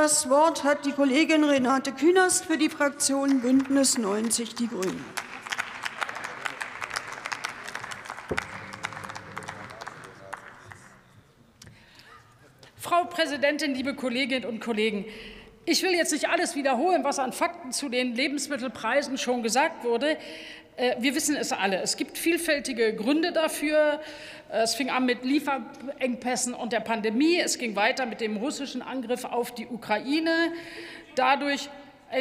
Das Wort hat die Kollegin Renate Künast für die Fraktion Bündnis 90 Die Grünen. Frau Präsidentin, liebe Kolleginnen und Kollegen! Ich will jetzt nicht alles wiederholen, was an Fakten zu den Lebensmittelpreisen schon gesagt wurde. Äh, wir wissen es alle. Es gibt vielfältige Gründe dafür. Es fing an mit Lieferengpässen und der Pandemie. Es ging weiter mit dem russischen Angriff auf die Ukraine. Dadurch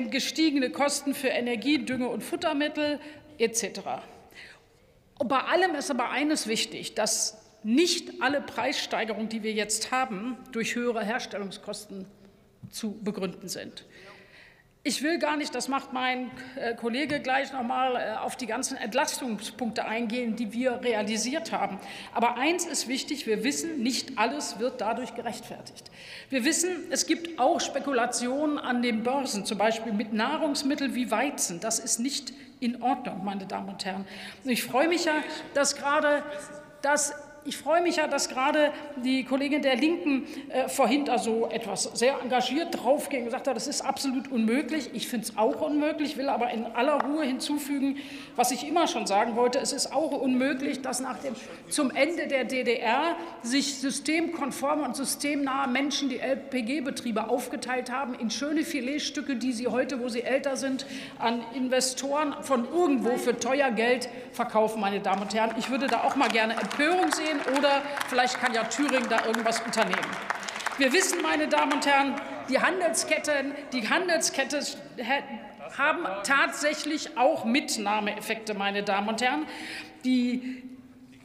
gestiegene Kosten für Energie, Dünge und Futtermittel etc. Bei allem ist aber eines wichtig, dass nicht alle Preissteigerungen, die wir jetzt haben, durch höhere Herstellungskosten zu begründen sind. Ich will gar nicht, das macht mein äh, Kollege gleich noch mal, äh, auf die ganzen Entlastungspunkte eingehen, die wir realisiert haben. Aber eins ist wichtig, wir wissen, nicht alles wird dadurch gerechtfertigt. Wir wissen, es gibt auch Spekulationen an den Börsen, zum Beispiel mit Nahrungsmitteln wie Weizen. Das ist nicht in Ordnung, meine Damen und Herren. Ich freue mich ja, dass gerade das ich freue mich ja, dass gerade die Kollegin der Linken äh, vorhin da so etwas sehr engagiert draufging und gesagt hat, das ist absolut unmöglich. Ich finde es auch unmöglich, will aber in aller Ruhe hinzufügen, was ich immer schon sagen wollte. Es ist auch unmöglich, dass nach dem, zum Ende der DDR sich systemkonforme und systemnahe Menschen die LPG-Betriebe aufgeteilt haben in schöne Filetstücke, die sie heute, wo sie älter sind, an Investoren von irgendwo für teuer Geld verkaufen, meine Damen und Herren. Ich würde da auch mal gerne Empörung sehen gehen oder vielleicht kann ja Thüringen da irgendwas unternehmen. Wir wissen, meine Damen und Herren, die Handelsketten, die Handelskette haben tatsächlich auch Mitnahmeeffekte, meine Damen und Herren, die,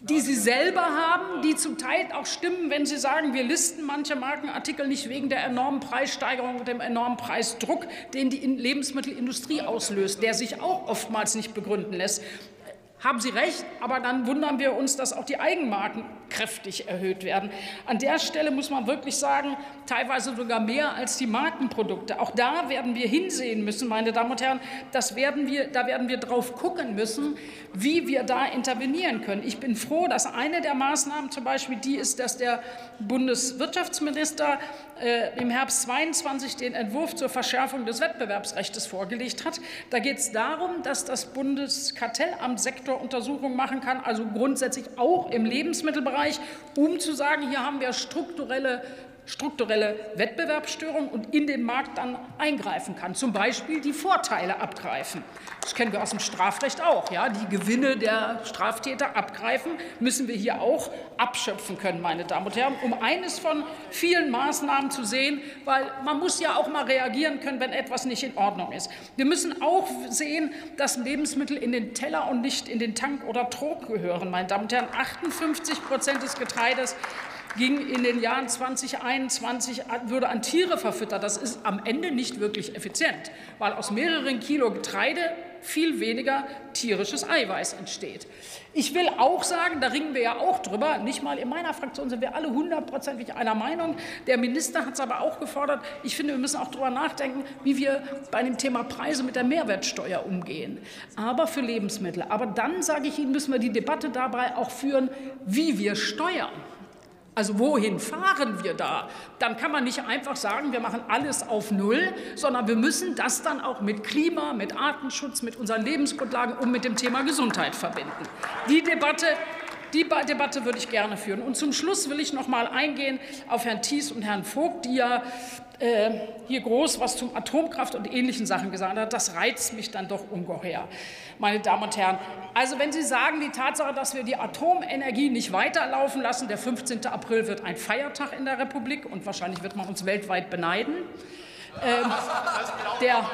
die sie selber haben, die zum Teil auch stimmen, wenn sie sagen, wir listen manche Markenartikel nicht wegen der enormen Preissteigerung und dem enormen Preisdruck, den die Lebensmittelindustrie auslöst, der sich auch oftmals nicht begründen lässt haben Sie recht, aber dann wundern wir uns, dass auch die Eigenmarken kräftig erhöht werden. An der Stelle muss man wirklich sagen, teilweise sogar mehr als die Markenprodukte. Auch da werden wir hinsehen müssen, meine Damen und Herren. Das werden wir, da werden wir drauf gucken müssen, wie wir da intervenieren können. Ich bin froh, dass eine der Maßnahmen zum Beispiel die ist, dass der Bundeswirtschaftsminister äh, im Herbst 22 den Entwurf zur Verschärfung des Wettbewerbsrechts vorgelegt hat. Da geht es darum, dass das Bundeskartellamt Sektoruntersuchungen machen kann, also grundsätzlich auch im Lebensmittelbereich, um zu sagen, hier haben wir strukturelle strukturelle Wettbewerbsstörung und in den Markt dann eingreifen kann, zum Beispiel die Vorteile abgreifen. Das kennen wir aus dem Strafrecht auch. Ja? Die Gewinne der Straftäter abgreifen müssen wir hier auch abschöpfen können, meine Damen und Herren, um eines von vielen Maßnahmen zu sehen, weil man muss ja auch mal reagieren können, wenn etwas nicht in Ordnung ist. Wir müssen auch sehen, dass Lebensmittel in den Teller und nicht in den Tank oder Trog gehören, meine Damen und Herren. 58 Prozent des Getreides ging in den Jahren 2021, würde an Tiere verfüttert. Das ist am Ende nicht wirklich effizient, weil aus mehreren Kilo Getreide viel weniger tierisches Eiweiß entsteht. Ich will auch sagen, da ringen wir ja auch drüber, nicht mal in meiner Fraktion sind wir alle hundertprozentig einer Meinung. Der Minister hat es aber auch gefordert. Ich finde, wir müssen auch darüber nachdenken, wie wir bei dem Thema Preise mit der Mehrwertsteuer umgehen. Aber für Lebensmittel. Aber dann, sage ich Ihnen, müssen wir die Debatte dabei auch führen, wie wir steuern. Also wohin fahren wir da? Dann kann man nicht einfach sagen, wir machen alles auf Null, sondern wir müssen das dann auch mit Klima, mit Artenschutz, mit unseren Lebensgrundlagen und mit dem Thema Gesundheit verbinden. Die Debatte, die Debatte würde ich gerne führen. Und zum Schluss will ich noch mal eingehen auf Herrn Thies und Herrn Vogt, die ja äh, hier groß was zum Atomkraft und ähnlichen Sachen gesagt hat. Das reizt mich dann doch ungeheuer, meine Damen und Herren. Also wenn Sie sagen, die Tatsache, dass wir die Atomenergie nicht weiterlaufen lassen, der 15. April wird ein Feiertag in der Republik und wahrscheinlich wird man uns weltweit beneiden. Ähm, der,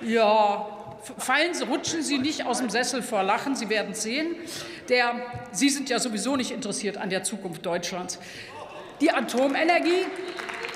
ja, fallen Sie, rutschen Sie nicht aus dem Sessel vor Lachen, Sie werden es sehen. Der, Sie sind ja sowieso nicht interessiert an der Zukunft Deutschlands. Die Atomenergie,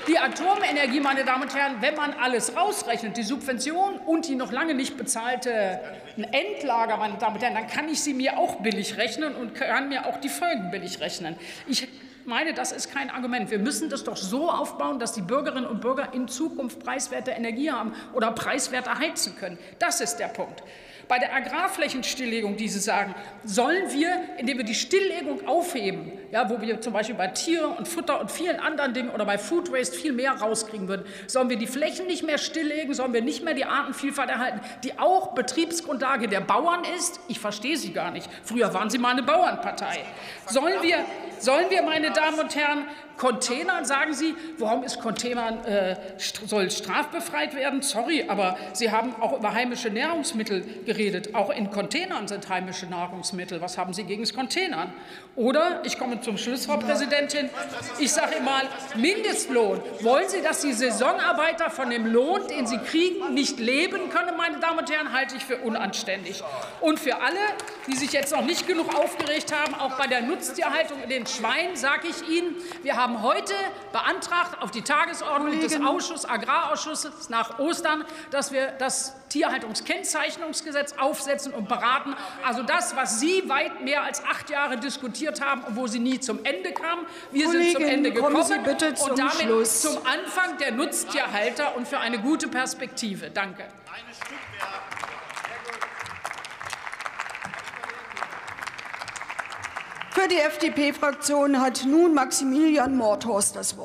die Atomenergie, meine Damen und Herren, wenn man alles rausrechnet, die Subvention und die noch lange nicht bezahlte Endlager, meine Damen und Herren, dann kann ich sie mir auch billig rechnen und kann mir auch die Folgen billig rechnen. Ich meine, das ist kein Argument. Wir müssen das doch so aufbauen, dass die Bürgerinnen und Bürger in Zukunft preiswerte Energie haben oder preiswerter heizen können. Das ist der Punkt. Bei der Agrarflächenstilllegung, die Sie sagen, sollen wir, indem wir die Stilllegung aufheben, ja, wo wir zum Beispiel bei Tier und Futter und vielen anderen Dingen oder bei Food Waste viel mehr rauskriegen würden, sollen wir die Flächen nicht mehr stilllegen, sollen wir nicht mehr die Artenvielfalt erhalten, die auch Betriebsgrundlage der Bauern ist? Ich verstehe Sie gar nicht. Früher waren Sie mal eine Bauernpartei. Sollen wir, sollen wir meine Damen und Herren, Containern, sagen Sie, warum ist Containern äh, soll strafbefreit werden? Sorry, aber Sie haben auch über heimische Nahrungsmittel geredet. Auch in Containern sind heimische Nahrungsmittel. Was haben Sie gegen das Containern? Oder, ich komme zum Schluss, Frau Präsidentin, ich sage mal, Mindestlohn. Wollen Sie, dass die Saisonarbeiter von dem Lohn, den sie kriegen, nicht leben können, meine Damen und Herren, halte ich für unanständig. Und für alle, die sich jetzt noch nicht genug aufgeregt haben, auch bei der Nutztierhaltung in den Schweinen, sage ich Ihnen, wir haben heute beantragt auf die Tagesordnung des Kollegin. Ausschuss, Agrarausschusses nach Ostern, dass wir das Tierhaltungskennzeichnungsgesetz aufsetzen und beraten. Also das, was Sie weit mehr als acht Jahre diskutiert haben und wo Sie nie zum Ende kamen. Wir sind zum Ende kommen gekommen Sie bitte zum und damit Schluss. zum Anfang der Nutztierhalter und für eine gute Perspektive. Danke. Für die FDP-Fraktion hat nun Maximilian Mordhorst das Wort.